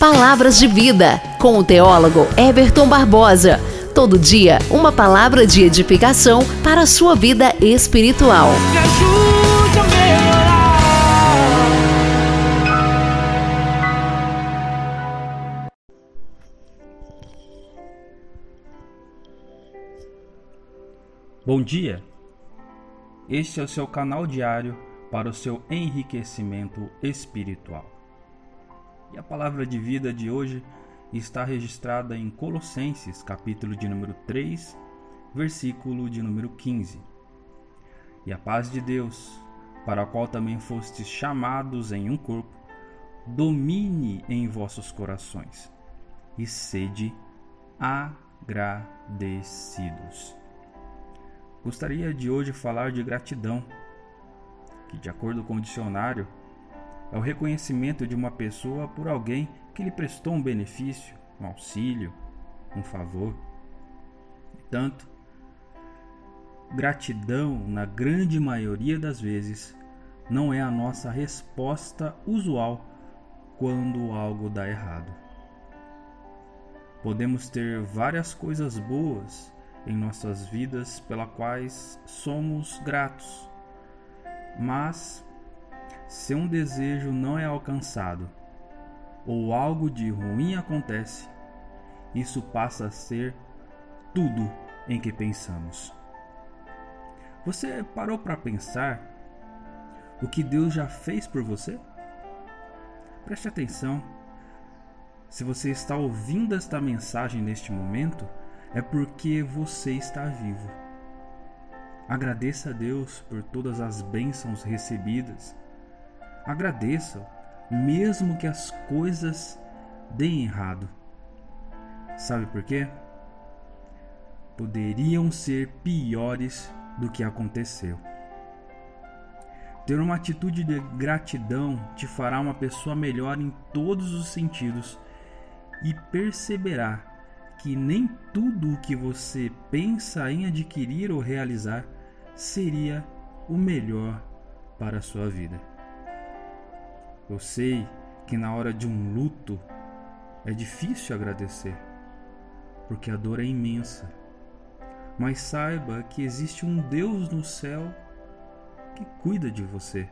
Palavras de Vida, com o teólogo Everton Barbosa. Todo dia, uma palavra de edificação para a sua vida espiritual. Me ajude a melhorar. Bom dia! Este é o seu canal diário para o seu enriquecimento espiritual. E a palavra de vida de hoje está registrada em Colossenses, capítulo de número 3, versículo de número 15. E a paz de Deus, para a qual também fostes chamados em um corpo, domine em vossos corações e sede agradecidos. Gostaria de hoje falar de gratidão, que, de acordo com o dicionário, é o reconhecimento de uma pessoa por alguém que lhe prestou um benefício, um auxílio, um favor. Tanto, gratidão, na grande maioria das vezes, não é a nossa resposta usual quando algo dá errado. Podemos ter várias coisas boas em nossas vidas pela quais somos gratos, mas se um desejo não é alcançado ou algo de ruim acontece, isso passa a ser tudo em que pensamos. Você parou para pensar o que Deus já fez por você? Preste atenção. Se você está ouvindo esta mensagem neste momento, é porque você está vivo. Agradeça a Deus por todas as bênçãos recebidas Agradeça, mesmo que as coisas deem errado. Sabe por quê? Poderiam ser piores do que aconteceu. Ter uma atitude de gratidão te fará uma pessoa melhor em todos os sentidos e perceberá que nem tudo o que você pensa em adquirir ou realizar seria o melhor para a sua vida. Eu sei que na hora de um luto é difícil agradecer, porque a dor é imensa. Mas saiba que existe um Deus no céu que cuida de você.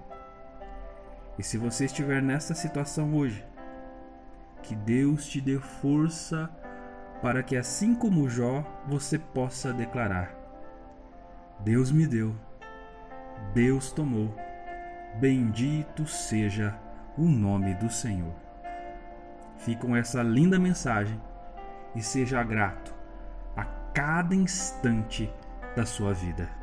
E se você estiver nessa situação hoje, que Deus te dê força para que, assim como Jó, você possa declarar: Deus me deu, Deus tomou, bendito seja o nome do Senhor. Fique com essa linda mensagem e seja grato a cada instante da sua vida.